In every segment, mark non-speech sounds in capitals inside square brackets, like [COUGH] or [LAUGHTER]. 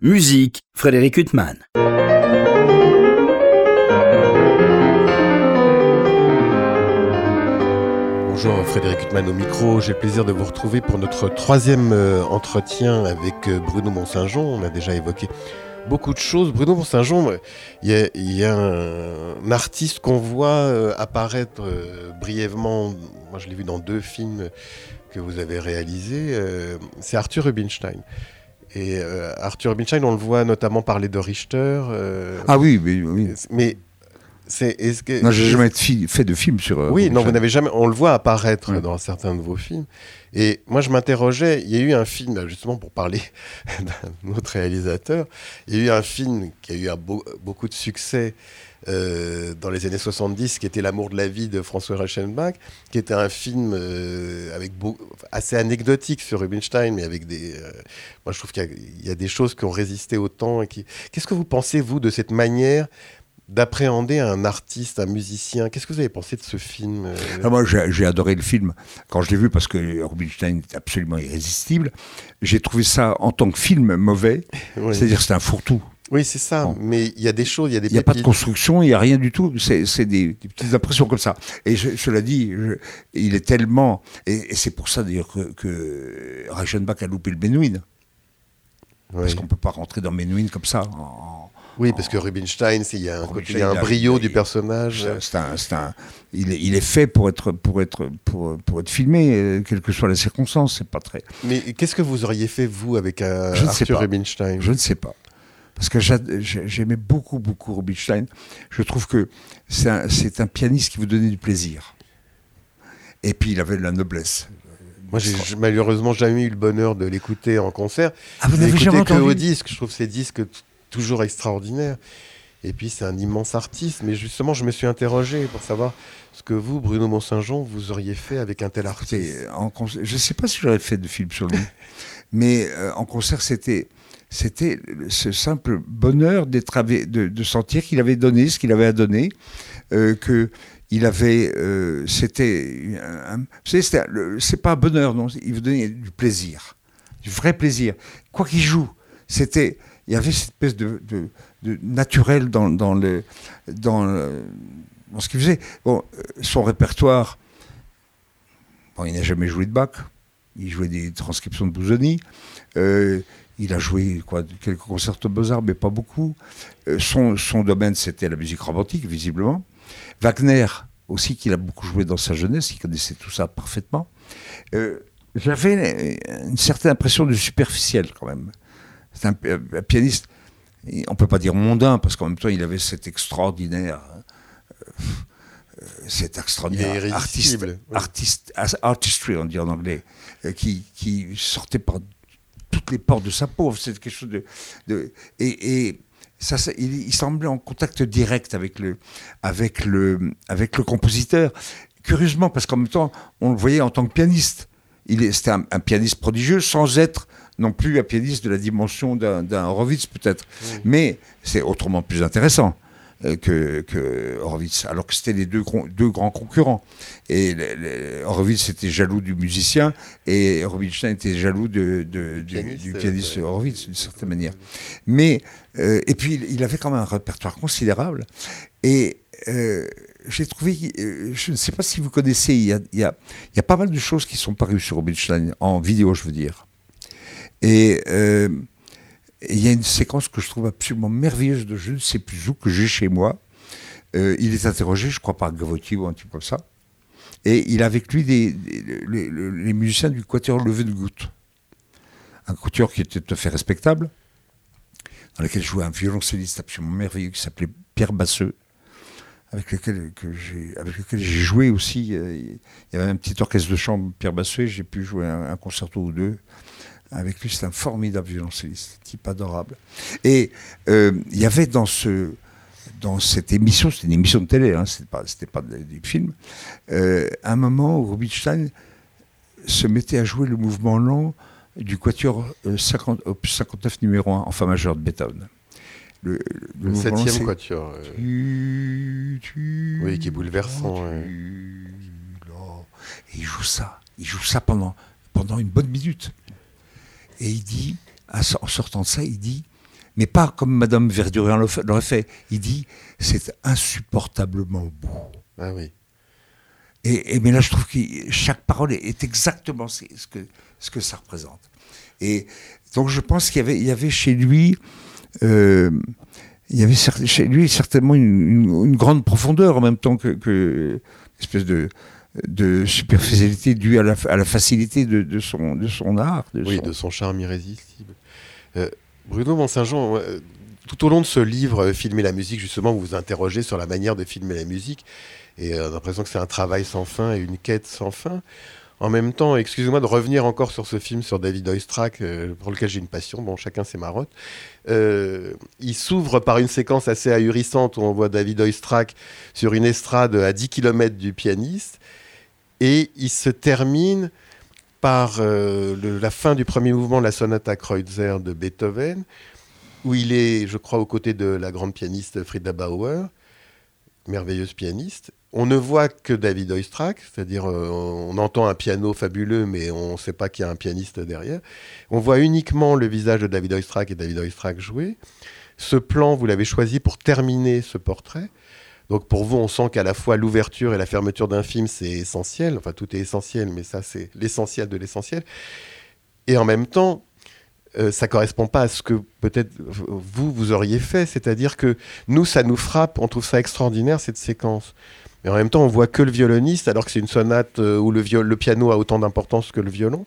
Musique, Frédéric Huttman. Bonjour Frédéric Huttman au micro, j'ai le plaisir de vous retrouver pour notre troisième euh, entretien avec euh, Bruno Mont-Saint-Jean. On a déjà évoqué beaucoup de choses. Bruno Mont-Saint-Jean, il y, a un, artiste qu'on voit euh, apparaître brièvement, moi je l'ai vu dans deux films que vous avez réalisés, c'est Arthur Rubinstein. Et Arthur Rubinstein, on le voit notamment parler de Richter. ah oui, mais, oui. mais est-ce que non, j'ai jamais fait de film sur. Euh, oui, non, vous n'avez jamais. On le voit apparaître dans certains de vos films. Et moi, je m'interrogeais. Il y a eu un film justement pour parler [LAUGHS] d'un autre réalisateur. Il y a eu un film qui a eu beaucoup de succès euh, dans les années 70, qui était L'amour de la vie de François Reichenbach, qui était un film euh, avec assez anecdotique sur Rubinstein, mais avec des. moi, je trouve qu'il y, y, a des choses qui ont résisté au temps. Qu'est-ce que vous pensez vous de cette manière d'appréhender un artiste, un musicien? Qu'est-ce que vous avez pensé de ce film euh? Ah, Moi, j'ai adoré le film quand je l'ai vu parce que Rubinstein est absolument irrésistible. J'ai trouvé ça en tant que film mauvais, c'est-à-dire c'est un fourre-tout. Oui, c'est ça. Mais il y a des choses, il y a des. Il n'y a pas de construction, il n'y a rien du tout. C'est des, petites impressions comme ça. Et je, cela dit, il est tellement. Et, c'est pour ça d'ailleurs que, que Reichenbach a loupé le Menuhin. Parce qu'on ne peut pas rentrer dans Menuhin comme ça. En, oui, parce que Rubinstein, il y a un, brio du personnage. un, il, est, fait pour être, pour être, pour, pour être filmé, euh, quelle que soit la circonstance. C'est pas très. Mais qu'est-ce que vous auriez fait vous avec euh, Arthur Rubinstein? Je ne sais pas. Parce que j'aimais beaucoup, beaucoup Rubinstein. Je trouve que c'est un, un pianiste qui vous donnait du plaisir. Et puis il avait de la noblesse. Moi, j'ai malheureusement jamais eu le bonheur de l'écouter en concert. Ah, vous n'avez jamais que au disque. Je trouve ces disques toujours extraordinaire. Et puis c'est un immense artiste. Mais justement, je me suis interrogé pour savoir ce que vous, Bruno Mont-Saint-Jean, vous auriez fait avec un tel artiste. En je ne sais pas si j'aurais fait de film sur lui, [LAUGHS] mais euh, en concert, c'était c'était ce simple bonheur de, sentir qu'il avait donné ce qu'il avait à donner, euh, que il avait, euh, c'était, c'est pas un bonheur, non, il vous donnait du plaisir, du vrai plaisir. Quoi qu'il joue, c'était il y avait cette espèce de, naturel dans, le, dans, ce qu'il faisait. Bon, euh, son répertoire, bon, il n'a jamais joué de Bach, il jouait des transcriptions de Busoni. Euh, il a joué quoi, quelques concerts de Beaux-Arts, mais pas beaucoup. Euh, son, son, domaine, c'était la musique romantique, visiblement. Wagner, aussi, qu'il a beaucoup joué dans sa jeunesse, il connaissait tout ça parfaitement. J'avais une certaine impression de superficiel, quand même. C'est un, pianiste, on ne peut pas dire mondain, parce qu'en même temps, il avait cet extraordinaire. Euh, euh, cet extraordinaire artiste, artiste, artistry, on dit en anglais, euh, qui, qui, sortait par toutes les portes de sa peau. C'est quelque chose de. de et, ça, il, semblait en contact direct avec le, avec le, avec le compositeur. Curieusement, parce qu'en même temps, on le voyait en tant que pianiste. C'était un, un, pianiste prodigieux sans être non plus un pianiste de la dimension d'un Horowitz peut-être. Mais c'est autrement plus intéressant que, que, Horowitz, alors que c'était les deux, deux grands concurrents. Et Horowitz était jaloux du musicien et Rubinstein était jaloux de, du, pianiste Horowitz, d'une certaine manière. Mais, euh, et puis, il avait quand même un répertoire considérable. Et euh, j'ai trouvé, je ne sais pas si vous connaissez, il y, a, il, y a, il y a pas mal de choses qui sont parues sur Rubinstein, en vidéo, je veux dire. Euh, et il y a une séquence que je trouve absolument merveilleuse de je ne sais plus que j'ai chez moi. Euh, il est interrogé, je crois, par Gavotti ou un truc comme ça. Et il a avec lui des, les, musiciens du quatuor Levengout. Un quatuor qui était tout à fait respectable, dans lequel jouait un violoncelliste absolument merveilleux qui s'appelait Pierre Basseux, avec lequel, j'ai joué aussi. Euh, il y avait un petit orchestre de chambre, Pierre Basseux, j'ai pu jouer un concerto ou deux avec lui. C'est un formidable violoncelliste, type adorable. Et euh, il y avait dans, ce, dans cette émission, c'était une émission de télé, hein, c'était pas, pas du film, euh, un moment où Rubinstein se mettait à jouer le mouvement lent du quatuor 50, euh, 59 numéro 1 en fa majeur de Beethoven. Le, le, septième quatuor. oui, qui est bouleversant. et il joue ça. Il joue ça pendant, pendant une bonne minute. Et il dit, en sortant de ça, il dit mais pas comme Madame Verdurien l'aurait fait. Il dit c'est insupportablement beau. Ah oui. Et, mais là, je trouve que chaque parole est, exactement ce que, ce que ça représente. Et donc, je pense qu'il y avait, il y avait chez lui, euh, il y avait chez lui certainement une, grande profondeur en même temps que, que une espèce de, de superficialité due à la, à la facilité de, de, son, de son art. De oui, de son charme irrésistible. Euh, Bruno Mont-Saint-Jean, euh, tout au long de ce livre, euh, Filmer la musique, justement, vous vous interrogez sur la manière de filmer la musique. Et on a l'impression que c'est un travail sans fin et une quête sans fin. En même temps, excusez-moi de revenir encore sur ce film sur David Oistrakh, pour lequel j'ai une passion, bon, chacun ses marottes. il s'ouvre par une séquence assez ahurissante où on voit David Oistrakh sur une estrade à 10 km du pianiste. Et il se termine par euh, la fin du premier mouvement de la sonate à Kreutzer de Beethoven, où il est, je crois, aux côtés de la grande pianiste Frida Bauer, merveilleuse pianiste. On ne voit que David Oistrakh, c'est-à-dire euh, on entend un piano fabuleux, mais on ne sait pas qu'il y a un pianiste derrière. On voit uniquement le visage de David Oistrakh et David Oistrakh jouer. Ce plan, vous l'avez choisi pour terminer ce portrait. Donc pour vous, on sent qu'à la fois l'ouverture et la fermeture d'un film, c'est essentiel. Enfin, tout est essentiel, mais ça, c'est l'essentiel de l'essentiel. Et en même temps, euh, ça correspond pas à ce que peut-être vous, vous auriez fait. C'est-à-dire que nous, ça nous frappe, on trouve ça extraordinaire, cette séquence. Mais en même temps, on voit que le violoniste, alors que c'est une sonate euh, où le, piano a autant d'importance que le violon.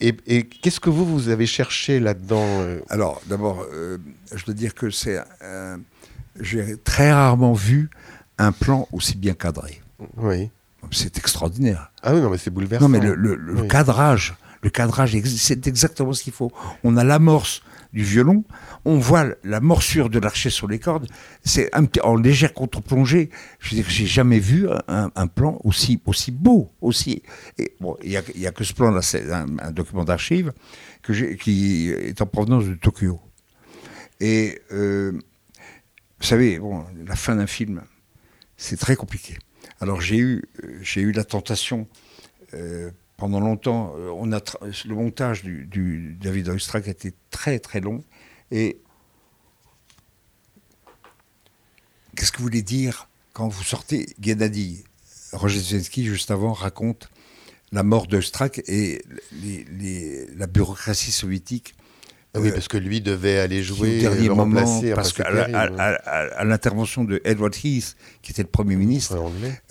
Et, qu'est-ce que vous, vous avez cherché là-dedans euh? Alors, d'abord, je dois dire que c'est j'ai très rarement vu un plan aussi bien cadré. Oui. C'est extraordinaire. Ah oui, non, mais c'est bouleversant. Non, mais le, cadrage, le cadrage, c'est exactement ce qu'il faut. On a l'amorce du violon, on voit la morsure de l'archer sur les cordes. C'est en légère contre-plongée. Je veux dire, j'ai jamais vu un, plan aussi aussi beau, aussi. bon, il y, a, que ce plan-là, c'est un, document d'archives qui est en provenance de Tokyo. Et euh, vous savez, bon, la fin d'un film, c'est très compliqué. Alors j'ai eu, euh, j'ai eu la tentation, euh, pendant longtemps, euh, on a le montage du, David Oistrakh été très très long. Et qu'est-ce que vous voulez dire quand vous sortez Gennady Roger Zelensky, juste avant, raconte la mort d'Oistrakh et la bureaucratie soviétique ah oui, parce que lui devait aller jouer, au dernier moment, parce qu'à à, l'intervention de Edward Heath, qui était le Premier ministre,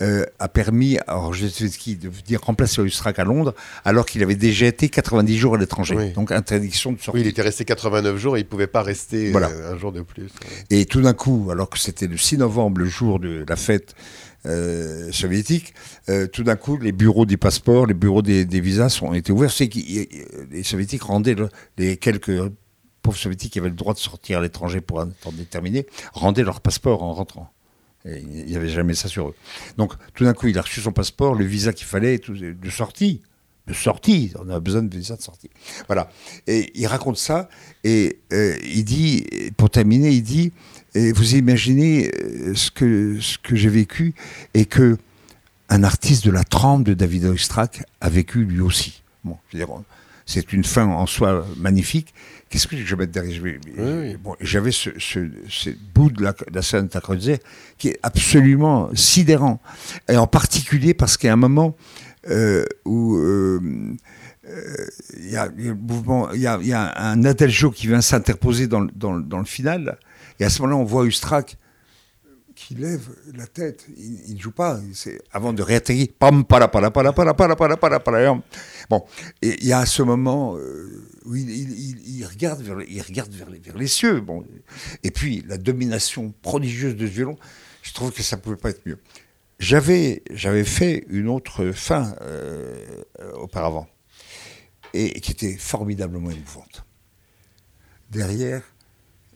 euh, a permis à Roger de venir remplacer Oistrakh à Londres, alors qu'il avait déjà été 90 jours à l'étranger. Donc interdiction de sortir. Oui, il était resté 89 jours et il ne pouvait pas rester euh, un jour de plus. Et tout d'un coup, alors que c'était le 6 novembre, le jour de la fête euh, soviétique, tout d'un coup, les bureaux des passeports, les bureaux des, visas ont été ouverts. C'est que les soviétiques rendaient les quelques pauvres soviétiques qui avaient le droit de sortir à l'étranger pour un temps déterminé rendaient leur passeport en rentrant. il n'y avait jamais ça sur eux. Donc, tout d'un coup, il a reçu son passeport, le visa qu'il fallait, de sortie. De sortie, on a besoin de visa de sortie. Voilà. Et il raconte ça, et euh, il dit, pour terminer, il dit et Vous imaginez euh, ce que, ce que j'ai vécu, et que un artiste de la trempe de David Oistrakh a vécu lui aussi. Bon, c'est une fin en soi magnifique, Qu'est-ce que je vais mettre derrière? Bon, J'avais ce, ce, bout de la, de la scène qui est absolument sidérant. Et en particulier parce a un moment euh, où euh, euh, il y, a, il y, y, a, un Adeljo qui vient s'interposer dans, dans, dans, le final. Et à ce moment-là, on voit Ustrak qui lève la tête. Il ne joue pas. C'est avant de réatterrir. Pam, para, para, para, para, para, para, para, para. Bon, et il y a ce moment euh, où il, il, il, regarde, vers, il regarde vers, les, vers les cieux. Bon, et puis la domination prodigieuse de ce violon. Je trouve que ça ne pouvait pas être mieux. J'avais, j'avais fait une autre fin euh, auparavant et qui était formidablement émouvante. Derrière,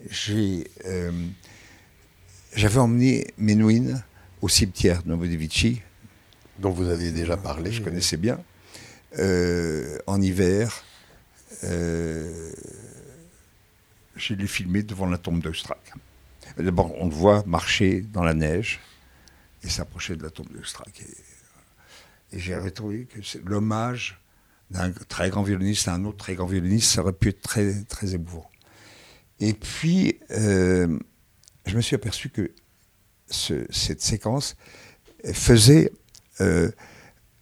j'ai euh, j'avais emmené Menuhin au cimetière de Novodevichy. Dont vous aviez déjà parlé. Je connaissais bien. Euh, en hiver, j'ai l'ai filmé devant la tombe d'Oistrakh. D'abord, on le voit marcher dans la neige et s'approcher de la tombe d'Oistrakh. Et, et j'ai trouvé que l'hommage d'un très grand violoniste à un autre très grand violoniste, ça aurait pu être très, très émouvant. Et puis, euh, je me suis aperçu que cette séquence faisait euh,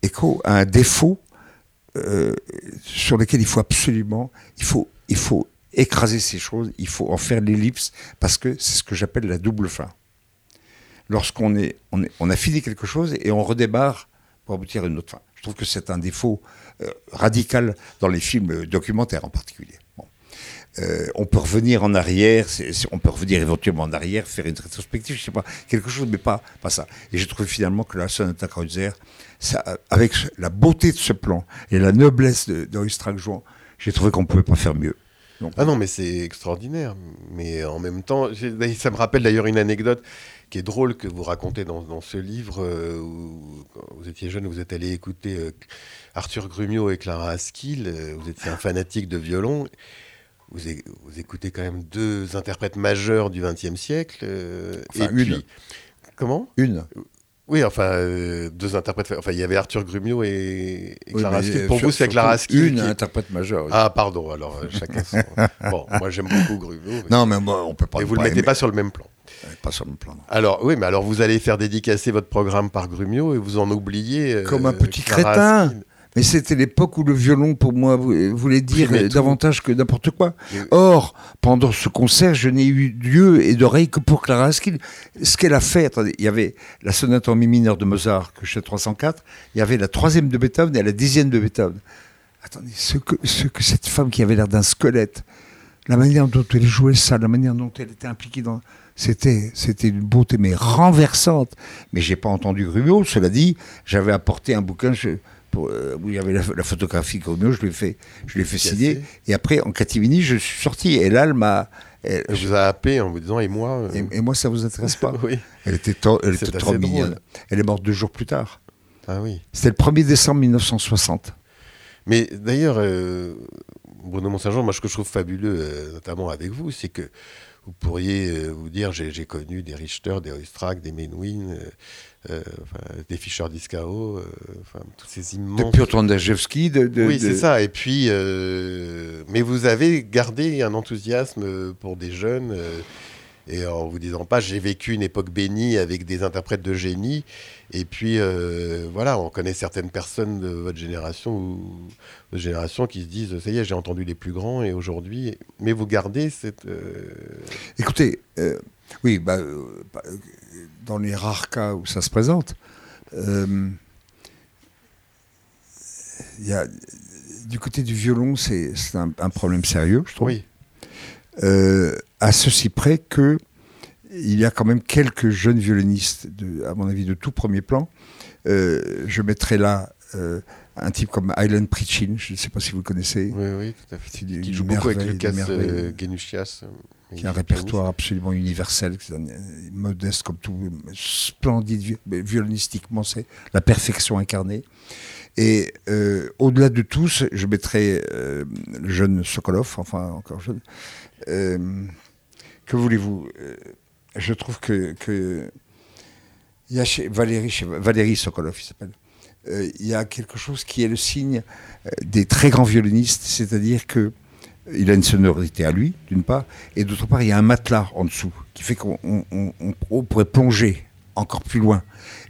écho à un défaut euh, sur lequel il faut absolument, il faut, il faut écraser ces choses, il faut en faire l'ellipse, parce que c'est ce que j'appelle la double fin. Lorsqu'on est, on, a fini quelque chose et on redémarre pour aboutir à une autre fin. Je trouve que c'est un défaut radical dans les films documentaires en particulier. Euh, on peut revenir en arrière, on peut revenir éventuellement en arrière, faire une rétrospective, je sais pas, quelque chose, mais pas, pas ça. Et j'ai trouvé finalement que la Sonata Kreutzer, ça, avec la beauté de ce plan et la noblesse de, de j'ai trouvé qu'on ne pouvait pas faire mieux. ah non, mais c'est extraordinaire. Mais en même temps, ça me rappelle d'ailleurs une anecdote qui est drôle que vous racontez dans, ce livre euh, où vous étiez jeune, vous êtes allé écouter euh, Arthur Grumio et Clara Askill, vous étiez un fanatique de violon vous, écoutez quand même deux interprètes majeurs du XXe siècle. Euh, enfin, et une. Puis, comment? Une. Oui, enfin, euh, deux interprètes. Enfin, il y avait Arthur Grumio et, Clara Askill. Pour vous, c'est Clara Askill. Une interprète majeure. Ah, pardon, alors euh, chacun son. [LAUGHS] bon, moi j'aime beaucoup Grumio. Non, mais moi, on peut pas. Et vous ne le mettez pas sur le même plan. Pas. Alors, oui, mais alors vous allez faire dédicacer votre programme par Grumio et vous en oubliez. Comme un petit crétin. Mais c'était l'époque où le violon, pour moi, voulait dire davantage que n'importe quoi. Or, pendant ce concert, je n'ai eu lieu et d'oreille que pour Clara Askill. Ce qu'elle a fait, attendez, il y avait la sonate en mi mineur de Mozart, que je sais 304, il y avait la troisième de Beethoven et la dixième de Beethoven. Attendez, ce que, ce que cette femme qui avait l'air d'un squelette, la manière dont elle jouait ça, la manière dont elle était impliquée dans... C'était, c'était une beauté, mais renversante. Mais j'ai pas entendu Grumio, cela dit, j'avais apporté un bouquin... Je, euh, où il y avait la, photographie Grumio, je l'ai fait, je l'ai fait signer. Et après, en catimini, je suis sorti. Et là, elle m'a. Elle, je vous ai appelé en vous disant et moi. Euh, et, moi, ça vous intéresse pas [LAUGHS] Oui. Elle était, elle était trop mignonne. Elle est morte deux jours plus tard. Ah oui. C'était le 1er décembre 1960. Mais d'ailleurs, euh, Bruno Mont-Saint-Jean, moi, ce que je trouve fabuleux, notamment avec vous, c'est que vous pourriez vous dire j'ai connu des Richter, des Oistrakh, des Menuhin, euh, des Fischer Discao, euh, enfin, tous ces immenses. De Piotr Andrzejewski. De, oui, c'est ça. Et puis, euh, mais vous avez gardé un enthousiasme pour des jeunes. et en vous disant pas, j'ai vécu une époque bénie avec des interprètes de génie. Et puis, voilà, on connaît certaines personnes de votre génération ou de génération qui se disent, ça y est, j'ai entendu les plus grands et aujourd'hui. Mais vous gardez cette. Écoutez, oui, bah, bah dans les rares cas où ça se présente, euh, y a, du côté du violon, c'est un, problème sérieux, je trouve. Oui. Euh, à ceci près que il y a quand même quelques jeunes violonistes, de, à mon avis, de tout premier plan. Euh, je mettrai là euh, un type comme Island Prichin, je ne sais pas si vous le connaissez. Oui, oui, tout à fait. Qui joue beaucoup avec Lucas Genuchias qui a un répertoire absolument universel, modeste comme tout, splendide, violonistiquement, c'est la perfection incarnée. Et euh, au-delà de tous, je mettrais euh, le jeune Sokolov, enfin encore jeune. Euh, que voulez-vous Je trouve que, il y a chez Valérie, chez Valérie Sokolov, il s'appelle. il y a quelque chose qui est le signe des très grands violonistes, c'est-à-dire que il a une sonorité à lui, d'une part, et d'autre part, il y a un matelas en dessous qui fait qu'on pourrait plonger encore plus loin.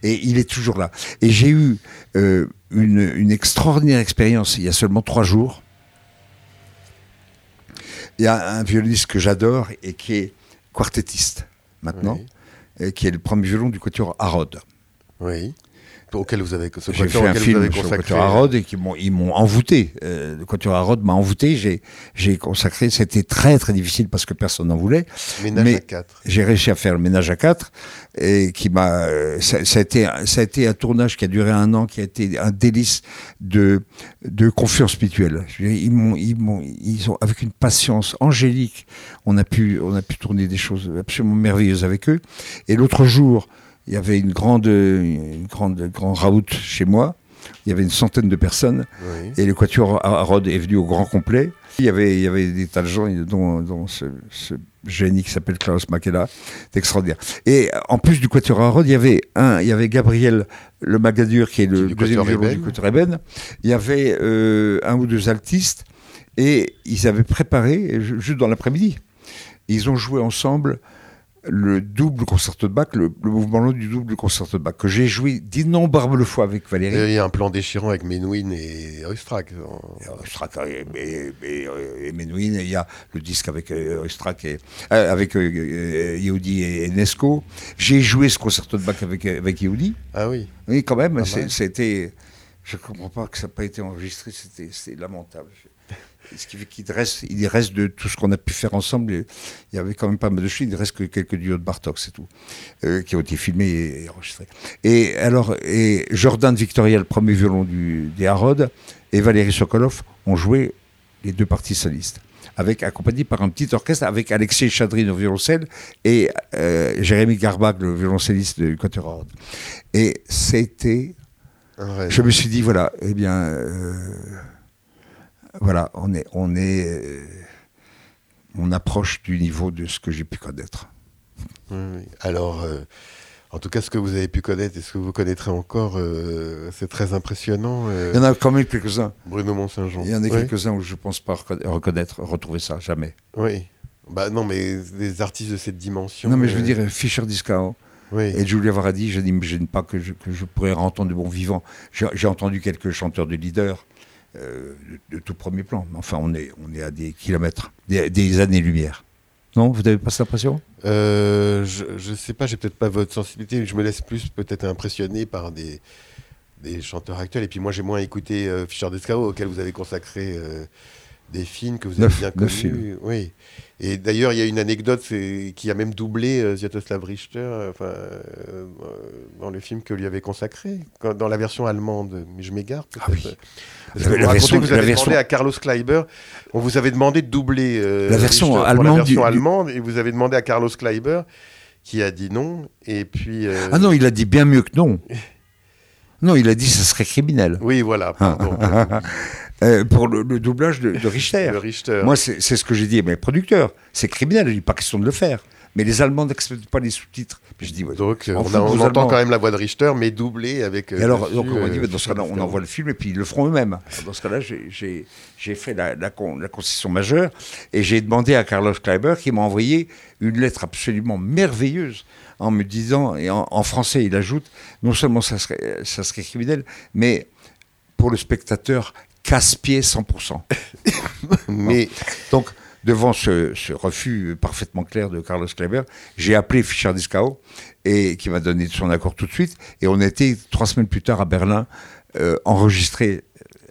Et il est toujours là. Et j'ai eu euh, une, extraordinaire expérience il y a seulement trois jours. Il y a un violoniste que j'adore et qui est quartettiste maintenant, et qui est le premier violon du quatuor Harrod. Oui auquel vous avez J'ai fait un film sur le Quatuor Harrod et qui m'ont ils m'ont envoûté. Euh, le Quatuor Harrod m'a envoûté. J'ai j'ai consacré. C'était très très difficile parce que personne n'en voulait. Ménage mais à quatre. J'ai réussi à faire le ménage à quatre et qui m'a. Euh, ça, a été ça a été un tournage qui a duré un an, qui a été un délice de de confiance mutuelle. Ils m'ont ils m'ont ils ont avec une patience angélique. On a pu on a pu tourner des choses absolument merveilleuses avec eux. Et l'autre jour il y avait une grande, une grande, grand raout chez moi. Il y avait une centaine de personnes. Et le Quatuor Rod est venu au grand complet. Il y avait, il y avait des tas de gens, dont, ce, génie qui s'appelle Klaus Makela. C'est extraordinaire. Et en plus du Quatuor Rod, il y avait un, il y avait Gabriel Le Magadur, qui est le deuxième violon du Quatuor Eben. Il y avait euh, un ou deux altistes. Et ils avaient préparé, juste dans l'après-midi, ils ont joué ensemble le double concerto de Bach, le, mouvement long du double concerto de Bach, que j'ai joué d'innombrables fois avec Valérie. Il y a un plan déchirant avec Menuhin et Oistrakh. Oistrakh et, et, Menuhin, il y a le disque avec Oistrakh et euh, avec euh, Yehudi et Nesco. J'ai joué ce concerto de Bach avec, avec Yehudi. Ah oui Oui, quand même, c'était... Je ne comprends pas que ça n'a pas été enregistré, c'était lamentable ce qui fait qu'il reste, il reste de tout ce qu'on a pu faire ensemble. Il y avait quand même pas mal de choses. Il reste que quelques duos de Bartok, c'est tout, euh, qui ont été filmés et, enregistrés. Et alors, et Jordan Victoria, le premier violon du, des Harrod, et Valérie Sokolov ont joué les deux parties solistes. Avec, accompagné par un petit orchestre avec Alexei Chadrin au violoncelle et euh, Jérémy Garbag, le violoncelliste du côté Harrod. Et c'était. Je me suis dit, voilà, eh bien. Euh, voilà, on est, on est, euh, on approche du niveau de ce que j'ai pu connaître. Alors, euh, en tout cas, ce que vous avez pu connaître et ce que vous connaîtrez encore, euh, c'est très impressionnant. Il y en a quand même quelques-uns. Bruno Mont-Saint-Jean. Il y en a quelques-uns où je ne pense pas reconnaître, retrouver ça, jamais. Oui. Bah non, mais des artistes de cette dimension. Non, mais je veux dire, Fischer Discao. Et Julia Varadi, je n'imagine pas que je, que je pourrais entendre de bon vivant. J'ai entendu quelques chanteurs de leader, euh, de, tout premier plan. Enfin, on est, on est à des kilomètres, des, années-lumière. Non, vous n'avez pas cette impression? Euh, Je ne sais pas, j'ai peut-être pas votre sensibilité. Je me laisse plus peut-être impressionner par des, des chanteurs actuels. Et puis moi, j'ai moins écouté euh, Fischer Descao, auquel vous avez consacré des films que vous avez bien connus. Oui. Et d'ailleurs, il y a une anecdote qui a même doublé euh, Richter euh, enfin, euh, dans le film que lui avait consacré, dans la version allemande. Mais je m'égare peut-être. Ah oui. Parce que vous, version, vous avez demandé à Carlos Kleiber, on vous avait demandé de doubler la version, allemande, la version allemande, et vous avez demandé à Carlos Kleiber, qui a dit non. Et puis. Ah non, il a dit bien mieux que non. [LAUGHS] non, il a dit que ce serait criminel. Oui, voilà. Pardon. [LAUGHS] Euh, pour le, doublage de, Richter. Moi, c'est ce que j'ai dit à mes producteurs. C'est criminel, il n'est pas question de le faire. Mais les Allemands n'acceptent pas les sous-titres. je dis, donc, on, entend quand même la voix de Richter, mais doublée avec. Euh, alors, donc, on dit, euh, dans ce cas-là, on envoie le film et puis ils le feront eux-mêmes. Dans ce cas-là, j'ai fait la, la, concession majeure et j'ai demandé à Carlos Kleiber qui m'a envoyé une lettre absolument merveilleuse en me disant, et en, français, il ajoute, non seulement ça serait, ça serait criminel, mais pour le spectateur, casse-pied 100%. [LAUGHS] Mais donc, devant ce, refus parfaitement clair de Carlos Kleber, j'ai appelé Fischer Discao et qui m'a donné son accord tout de suite. Et on était trois semaines plus tard à Berlin euh, enregistré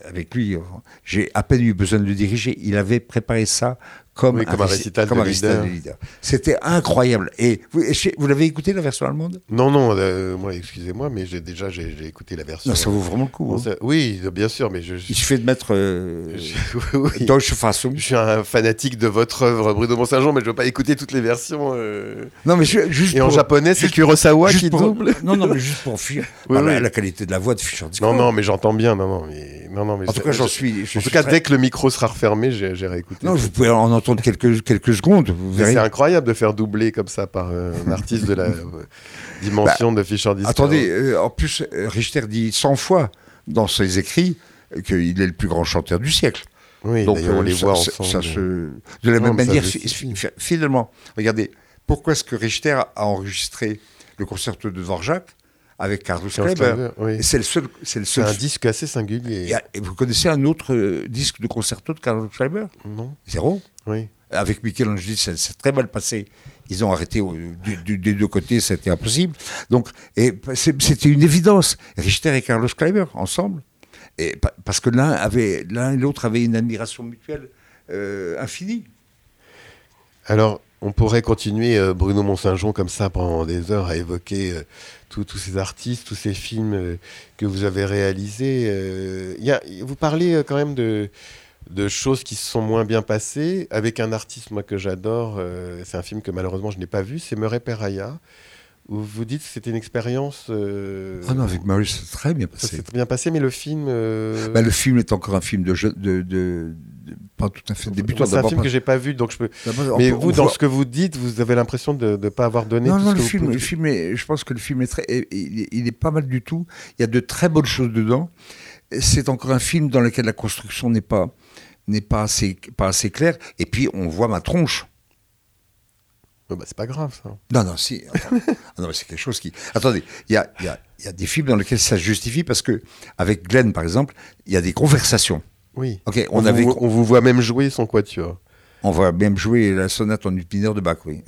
avec lui. J'ai à peine eu besoin de le diriger. Il avait préparé ça comme, un, récital, de, leader. C'était incroyable. Et vous, vous l'avez écouté la version allemande? Non, non, euh, moi, excusez-moi, mais j'ai déjà j'ai écouté la version. Non, ça vaut vraiment le coup. Hein. Oui, bien sûr, mais je. Il suffit de mettre euh, [LAUGHS] oui. Deutsche Fassung. Je suis un fanatique de votre œuvre, Bruno Mont-Saint-Jean, mais je ne veux pas écouter toutes les versions. Euh. Non, mais juste. Et en japonais, c'est Kurosawa qui double. Non, non, mais juste pour fuir. [LAUGHS] la, qualité de la voix de Fischer. Non, non, mais j'entends bien. Non, non, mais non, non, mais en tout cas, j'en suis. En tout cas, dès que le micro sera refermé, j'ai réécouté. Non, vous pouvez en entendre quelques quelques secondes. C'est incroyable de faire doubler comme ça par euh, un artiste de la [LAUGHS] euh, dimension bah, de Fischer Disco. Attendez, euh, en plus, Richter dit 100 fois dans ses écrits qu'il est le plus grand chanteur du siècle. Oui, Donc on les voit ensemble. De la même manière, finalement, regardez, pourquoi est-ce que Richter a enregistré le concerto de Dvorak? Avec Carlos Kleiber. C'est le seul. C'est le seul. un disque assez singulier. Et, vous connaissez un autre disque de concerto de Carlos Kleiber Non. Zéro. Oui avec Michel-Angeli, ça s'est très mal passé. Ils ont arrêté des deux côtés, c'était impossible. Donc, c'était une évidence. Richter et Carlos Kleiber, ensemble. Et, parce que l'un avait, l'un et l'autre avaient une admiration mutuelle euh, infinie. Alors, on pourrait continuer euh, Bruno Mont-Saint-Jean comme ça pendant des heures à évoquer euh, tous ces artistes, tous ces films que vous avez réalisés. Y a, vous parlez quand même de, de choses qui se sont moins bien passées, avec un artiste moi que j'adore, euh, c'est un film que malheureusement je n'ai pas vu, c'est Murray Peraya, où vous dites que c'était une expérience... Euh, ah non, avec Murray c'est très bien passé. C'est très bien passé, mais le film... Euh, bah, le film est encore un film de... de, de, pas tout à fait débutant. C'est un film que j'ai pas vu, donc je peux... Mais vous, dans ce que vous dites, vous avez l'impression de ne pas avoir donné non, tout non, ce le film, le film est, je pense que le film est très... Il, il est pas mal du tout. Il y a de très bonnes choses dedans. C'est encore un film dans lequel la construction n'est pas n'est pas assez, pas assez clair. Et puis, on voit ma tronche. bah, c'est pas grave ça. Non, non, si. Ah non, c'est quelque chose qui. Attendez, il y a, y, a, y a, des films dans lesquels ça se justifie parce que, avec Glenn par exemple, il y a des conversations. Oui. Ok, on, avait... vous, on vous voit même jouer son quatuor. On voit même jouer la sonate en mineur de Bach, oui.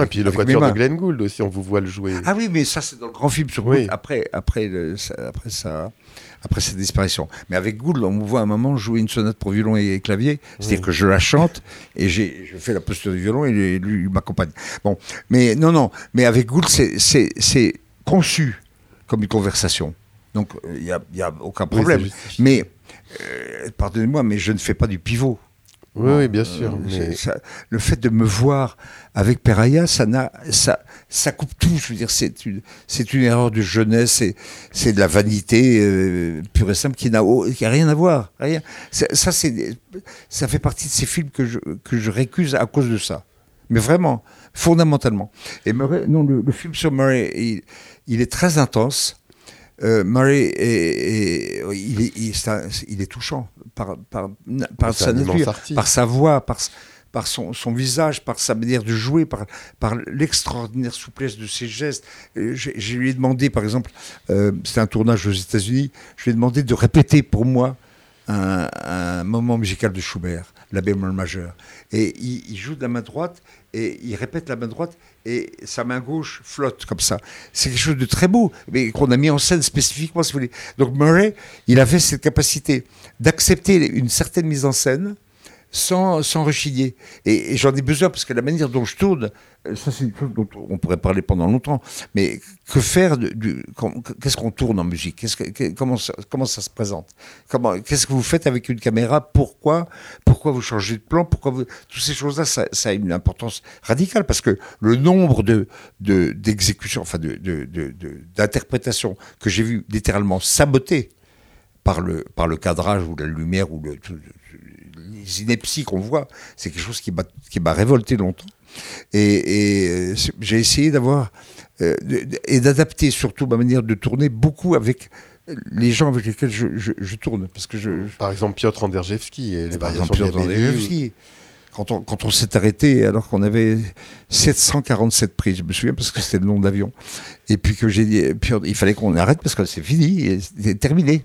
Et [LAUGHS] puis le quatuor de Glenn Gould aussi, on vous voit le jouer. Ah oui, mais ça c'est dans le grand film, sur oui. après, après, le, après ça après cette disparition. Mais avec Gould, on me voit à un moment jouer une sonate pour violon et clavier, c'est-à-dire que je la chante et je fais la posture du violon et lui, lui m'accompagne. Bon, mais non, non, mais avec Gould, c'est conçu comme une conversation. Donc il n'y a, y a, aucun problème. mais, euh, pardonnez-moi, mais je ne fais pas du pivot. Oui, oui, bien sûr. Euh, le fait de me voir avec Peraya, ça, ça, ça coupe tout. Je veux dire, c'est une, une erreur de jeunesse, c'est de la vanité euh, pure et simple qui n'a rien à voir. Rien. Ça, ça fait partie de ces films que je, que je récuse à cause de ça. Mais vraiment, fondamentalement. Et Murray, non, le, film sur Murray, il, il est très intense. Euh, Murray, est, il, est, il, est, touchant par, par, par sa nature, par sa voix, par, par son, son, visage, par sa manière de jouer, par, par l'extraordinaire souplesse de ses gestes. Euh, je, lui ai demandé, par exemple, euh, c'était un tournage aux États-Unis, je lui ai demandé de répéter pour moi un, un moment musical de Schubert, la bémol majeure. Et il, il, joue de la main droite et il répète la main droite et sa main gauche flotte comme ça. C'est quelque chose de très beau, mais qu'on a mis en scène spécifiquement, si vous voulez. Donc Murray, il avait cette capacité d'accepter une certaine mise en scène sans, sans rechigner. Et, j'en ai besoin parce que la manière dont je tourne, euh, ça c'est une chose dont on pourrait parler pendant longtemps, mais que faire du, Qu'est-ce qu'on tourne en musique? Qu'est-ce que, comment, ça, comment ça se présente? Comment, Qu'est-ce que vous faites avec une caméra? Pourquoi Pourquoi vous changez de plan? Pourquoi vous, Toutes ces choses-là, ça, ça, a une importance radicale parce que le nombre de, de, d'exécutions, enfin de, de, d'interprétations que j'ai vu littéralement sabotées par le, par le cadrage ou la lumière ou le, les inepties qu'on voit, c'est quelque chose qui m'a révolté longtemps. Et, euh, j'ai essayé d'avoir euh, et d'adapter surtout ma manière de tourner beaucoup avec les gens avec lesquels je, tourne. Parce que je, Par exemple, Piotr Anderjewski et les Par exemple, Piotr Anderjewski. Quand on, quand on s'est arrêté, alors qu'on avait 747 prises, je me souviens parce que c'était le nom de l'avion, et puis que j'ai dit, il fallait qu'on arrête parce que c'est fini, c'est terminé.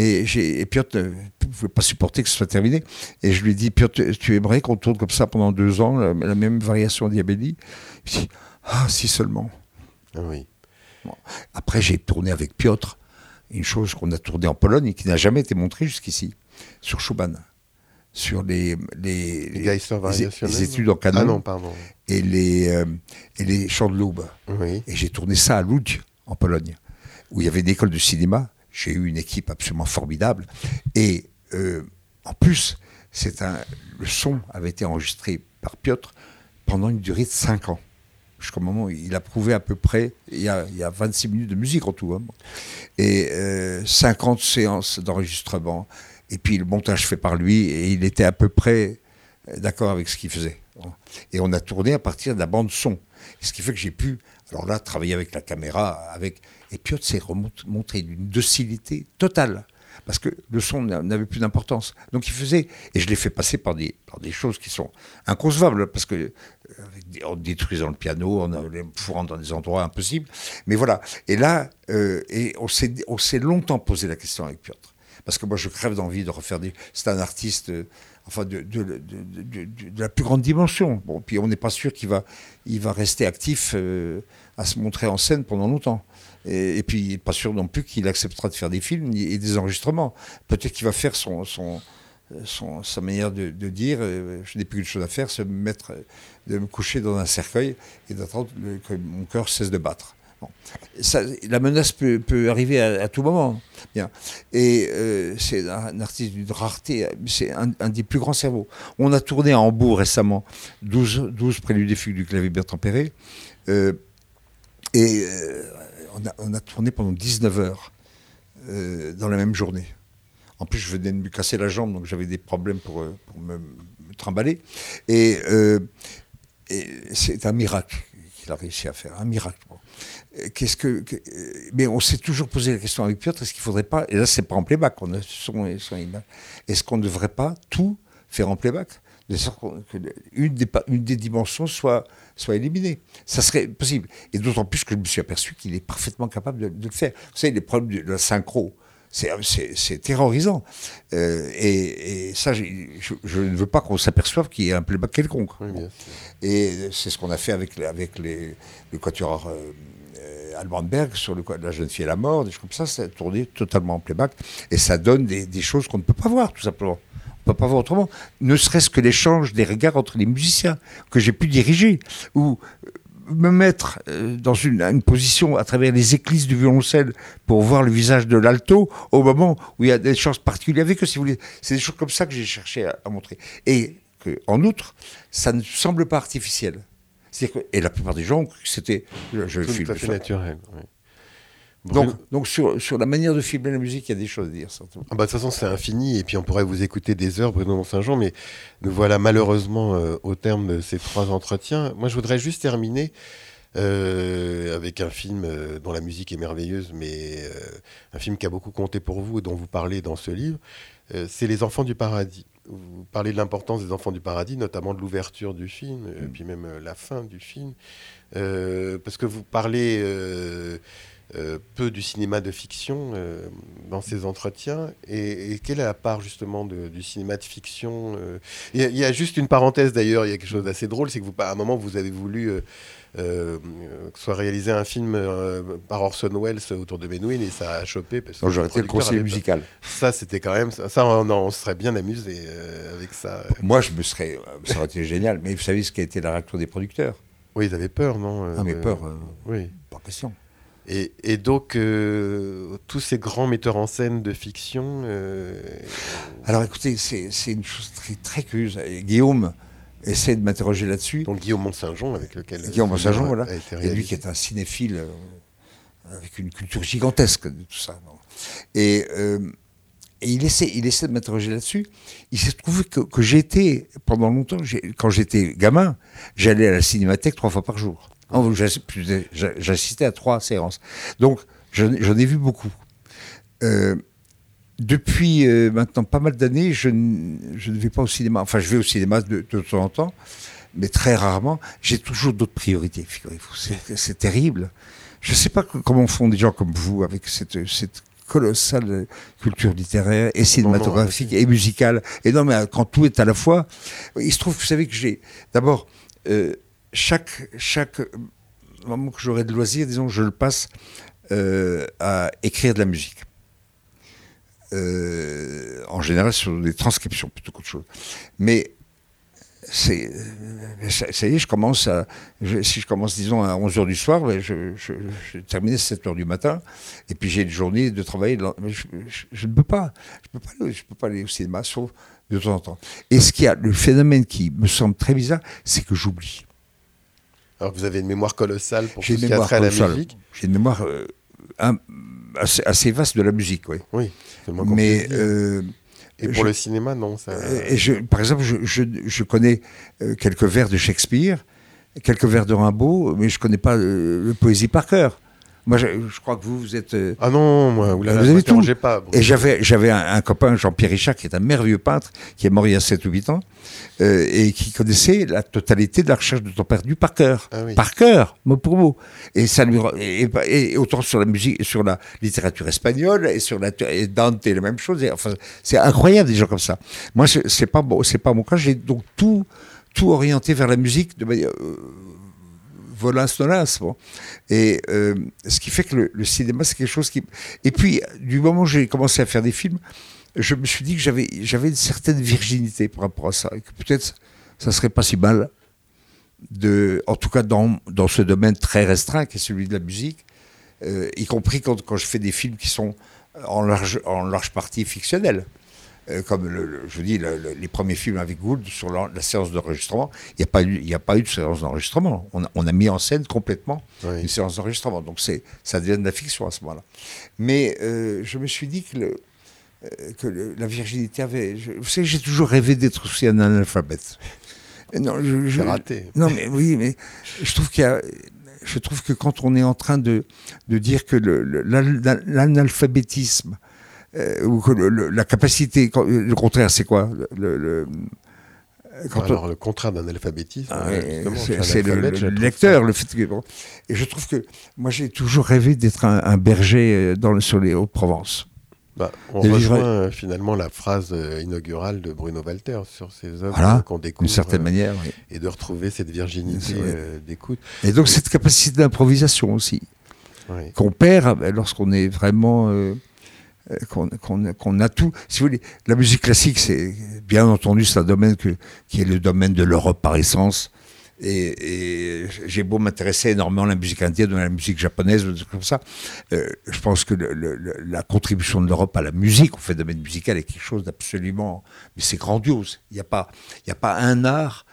Et, et Piotr ne pouvait pas supporter que ce soit terminé. Et je lui ai dit, Piotr, tu aimerais qu'on tourne comme ça pendant deux ans, la, même variation diabétique Il dit, ah, si seulement. Ah oui. Après, j'ai tourné avec Piotr une chose qu'on a tournée en Pologne et qui n'a jamais été montrée jusqu'ici, sur Schumann sur les, les, les, études en canon ah non, pardon. Et, les, euh, et les chants de l'aube. Oui. Et j'ai tourné ça à Łódź, en Pologne, où il y avait une école de cinéma j'ai eu une équipe absolument formidable. Et euh, en plus, le son avait été enregistré par Piotr pendant une durée de 5 ans. Jusqu'au moment où il a prouvé à peu près, il y a, il y a 26 minutes de musique en tout. Hein. Et euh, 50 séances d'enregistrement. Et puis le montage fait par lui, et il était à peu près d'accord avec ce qu'il faisait. Et on a tourné à partir de la bande son. Ce qui fait que j'ai pu, alors là, travailler avec la caméra, avec et Piotr s'est montré d'une docilité totale parce que le son n'avait plus d'importance. Donc il faisait, et je l'ai fait passer par des, choses qui sont inconcevables, parce que euh, en détruisant le piano, en les fourrant dans des endroits impossibles. Mais voilà. Et là, euh, on s'est longtemps posé la question avec Piotr. Parce que moi, je crève d'envie de refaire des. C'est un artiste. Euh, enfin, de, la plus grande dimension. Bon, puis on n'est pas sûr qu'il va, rester actif à se montrer en scène pendant longtemps. Et, puis, pas sûr non plus qu'il acceptera de faire des films et des enregistrements. Peut-être qu'il va faire son, son, sa manière de, dire euh, je n'ai plus qu'une chose à faire, c'est me mettre, de me coucher dans un cercueil et d'attendre que mon cœur cesse de battre. Ça, la menace peut, arriver à, tout moment. Bien. Et euh, c'est un, artiste d'une rareté, c'est un, des plus grands cerveaux. On a tourné à Hambourg récemment 12, 12 préludes des fugues du clavier Bertrand Perret. Euh, et on a, tourné pendant 19 heures euh, dans la même journée. En plus, je venais de me casser la jambe, donc j'avais des problèmes pour, euh, me, trimballer. Euh, et, c'est un miracle qu'il a réussi à faire, un miracle. Qu'est-ce que, mais on s'est toujours posé la question avec Piotr est-ce qu'il faudrait pas et là c'est pas en playback on a son, son est-ce qu'on ne devrait pas tout faire en playback? De sorte qu'une des, une des dimensions soit, soit éliminée. Ça serait possible. Et d'autant plus que je me suis aperçu qu'il est parfaitement capable de, le faire. Vous savez, les problèmes de la synchro, c'est terrorisant. Euh, et, ça, je, ne veux pas qu'on s'aperçoive qu'il y ait un playback quelconque. et c'est ce qu'on a fait avec, avec les, le quatuor euh, Albanberg sur le, La jeune fille et la mort, des choses comme ça, ça a tourné totalement en playback. Et ça donne des, des choses qu'on ne peut pas voir, tout simplement. On ne peut pas voir autrement. Ne serait-ce que l'échange des regards entre les musiciens que j'ai pu diriger, ou me mettre euh, dans une, position à travers les éclisses du violoncelle pour voir le visage de l'alto au moment où il y a des choses particulières avec eux, si vous voulez. C'est des choses comme ça que j'ai cherché à, montrer. Et que, en outre, ça ne semble pas artificiel. Que, et la plupart des gens, c'était. Je, je Tout à fait naturel. Donc, donc sur, sur, la manière de filmer la musique, il y a des choses à dire. Ah bah, de toute façon, c'est infini, et puis on pourrait vous écouter des heures, Bruno Mont-Saint-Jean, mais nous voilà malheureusement euh, au terme de ces trois entretiens. Moi, je voudrais juste terminer euh, avec un film euh, dont la musique est merveilleuse, mais un film qui a beaucoup compté pour vous et dont vous parlez dans ce livre. c'est Les Enfants du Paradis. Vous parlez de l'importance des Enfants du Paradis, notamment de l'ouverture du film, et mm. puis même la fin du film, parce que vous parlez peu du cinéma de fiction euh, dans ces entretiens et, quelle est la part justement du cinéma de fiction euh, il y, a juste une parenthèse d'ailleurs, il y a quelque chose d'assez drôle, c'est que vous, à un moment vous avez voulu que soit réalisé un film par Orson Welles autour de Menuhin et ça a chopé. Parce que J'aurais été le conseiller musical. Ça, c'était quand même. Ça, on, se serait bien amusé avec ça. Moi, je me serais. Ça aurait été génial. Mais vous savez ce qui a été la réaction des producteurs? Oui, ils avaient peur, non Ah, mais peur. oui. Pas question. Et, donc, euh, tous ces grands metteurs en scène de fiction. Euh, Alors écoutez, c'est une chose très, très curieuse. Guillaume essaie de m'interroger là-dessus. Donc Guillaume Mont-Saint-Jean, avec lequel. Guillaume Mont-Saint-Jean, voilà. Et lui qui est un cinéphile euh, avec une culture gigantesque de tout ça. Et, et, il, essaie, il essaie de m'interroger là-dessus. Il s'est trouvé que, que été, pendant longtemps, quand j'étais gamin, j'allais à la cinémathèque trois fois par jour. J'assistais à trois séances. Donc, j'en ai vu beaucoup. Euh, depuis euh, maintenant pas mal d'années, je, je, ne vais pas au cinéma. Enfin, je vais au cinéma de, de temps en temps, mais très rarement. J'ai toujours d'autres priorités, figurez-vous. C'est terrible. Je ne sais pas comment font des gens comme vous avec cette, cette colossale culture littéraire et cinématographique et musicale. Et non, mais quand tout est à la fois, il se trouve, vous savez que j'ai d'abord euh, chaque, chaque moment que j'aurai de loisir, disons, je le passe euh, à écrire de la musique. Euh, en général sur des transcriptions plutôt qu'autre chose. Mais c'est, ça, y est, je commence à, si je commence disons à 11h du soir, ben, je, je, à 7h du matin, et puis j'ai une journée de travail, je, ne peux pas, je peux peux pas aller au cinéma, sauf de temps en temps. Et ce qui a, le phénomène qui me semble très bizarre, c'est que j'oublie. Alors vous avez une mémoire colossale pour tout ce qui a trait à la musique. J'ai une mémoire euh, assez, vaste de la musique, oui. Oui, c'est Mais euh, et pour le cinéma, non. Ça... Et je, par exemple, je, je, connais euh, quelques vers de Shakespeare, quelques vers de Rimbaud, mais je ne connais pas le poésie par cœur. Moi, je, crois que vous, vous êtes. Euh, ah non, moi, vous avez tout. Pas, Et j'avais, j'avais un, copain, Jean-Pierre Richard, qui est un merveilleux peintre, qui est mort il y a 7 ou 8 ans, euh, et qui connaissait la totalité de la recherche de temps perdu par cœur. Ah par cœur, mot pour mot. Et, ça lui, et, autant sur la musique, sur la littérature espagnole, et sur la, et Dante, la même chose. enfin, c'est incroyable, des gens comme ça. Moi, c'est pas, bon, c'est pas mon cas. J'ai donc tout, tout orienté vers la musique de manière. Euh, volas nolas. Bon. Et euh, ce qui fait que le, cinéma, c'est quelque chose qui. Et puis, du moment où j'ai commencé à faire des films, je me suis dit que j'avais, une certaine virginité par rapport à ça. Et que peut-être ça serait pas si mal, de, en tout cas dans, dans ce domaine très restreint qui est celui de la musique, euh, y compris quand, quand je fais des films qui sont en large, en large partie fictionnels. Euh, comme le, je dis, les premiers films avec Gould sur la, séance d'enregistrement, il n'y a, pas eu, a pas eu de séance d'enregistrement. On, on, a mis en scène complètement une séance d'enregistrement. Donc ça devient de la fiction à ce moment-là. Mais euh, je me suis dit que, le, euh, que la virginité avait. vous savez, j'ai toujours rêvé d'être aussi un analphabète. Non, je, raté. Non, mais oui, mais je trouve qu'il y a je trouve que quand on est en train de, de dire que l'analphabétisme ou que la capacité, le contraire, c'est quoi le, Alors, le contraire d'un alphabétisme, ah, c'est le, lecteur, le fait Et je trouve que moi, j'ai toujours rêvé d'être un, berger euh, dans le, sur les Hauts-de-Provence. Bah, on rejoint euh, finalement la phrase euh, inaugurale de Bruno Walter sur ses œuvres qu'on découvre. D'une certaine manière. Et de retrouver cette virginité d'écoute. Et donc, cette capacité d'improvisation aussi, qu'on perd lorsqu'on est vraiment euh, qu'on a tout. Si vous voulez, la musique classique, c'est bien entendu, c'est un domaine qui est le domaine de l'Europe par essence. Et, j'ai beau m'intéresser énormément à la musique indienne, à la musique japonaise, comme ça. Euh, je pense que la contribution de l'Europe à la musique, au phénomène musical, est quelque chose d'absolument. Mais c'est grandiose. Il n'y a, a pas un art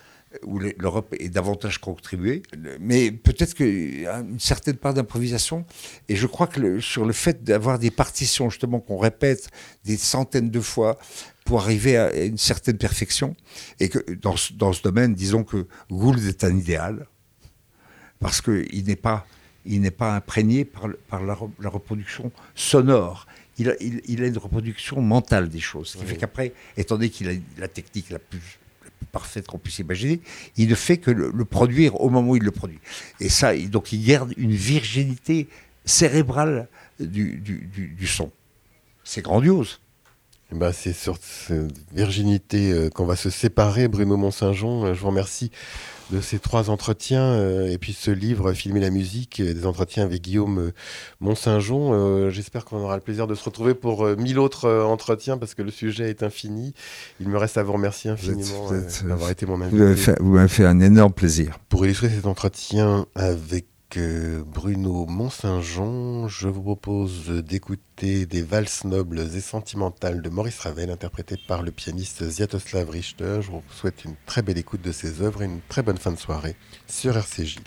où l'Europe est davantage contribuée, mais peut-être qu'il y a une certaine part d'improvisation. Et je crois que sur le fait d'avoir des partitions, justement, qu'on répète des centaines de fois pour arriver à une certaine perfection, et que dans, dans ce domaine, disons que Gould est un idéal, parce qu'il n'est pas, il n'est pas imprégné par, par la, reproduction sonore. Il a, il, a, une reproduction mentale des choses. Ce qui fait qu'après, étant donné qu'il a la technique la plus parfaite qu'on puisse imaginer, il ne fait que le, produire au moment où il le produit. Et ça, donc il garde une virginité cérébrale du, du, son. C'est grandiose. Eh ben, c'est sur cette virginité euh, qu'on va se séparer, Bruno Mont-Saint-Jean. Je vous remercie de ces trois entretiens euh, et puis ce livre Filmer la musique, des entretiens avec Guillaume euh, Mont-Saint-Jean. Euh, j'espère qu'on aura le plaisir de se retrouver pour mille autres entretiens parce que le sujet est infini. Il me reste à vous remercier infiniment d'avoir été mon invité. Vous m'avez fait, fait, un énorme plaisir. Pour illustrer cet entretien avec Bruno Mont-Saint-Jean, je vous propose d'écouter des valses nobles et sentimentales de Maurice Ravel, interprétées par le pianiste Ziatoslav Richter. Je vous souhaite une très belle écoute de ses œuvres et une très bonne fin de soirée sur RCJ.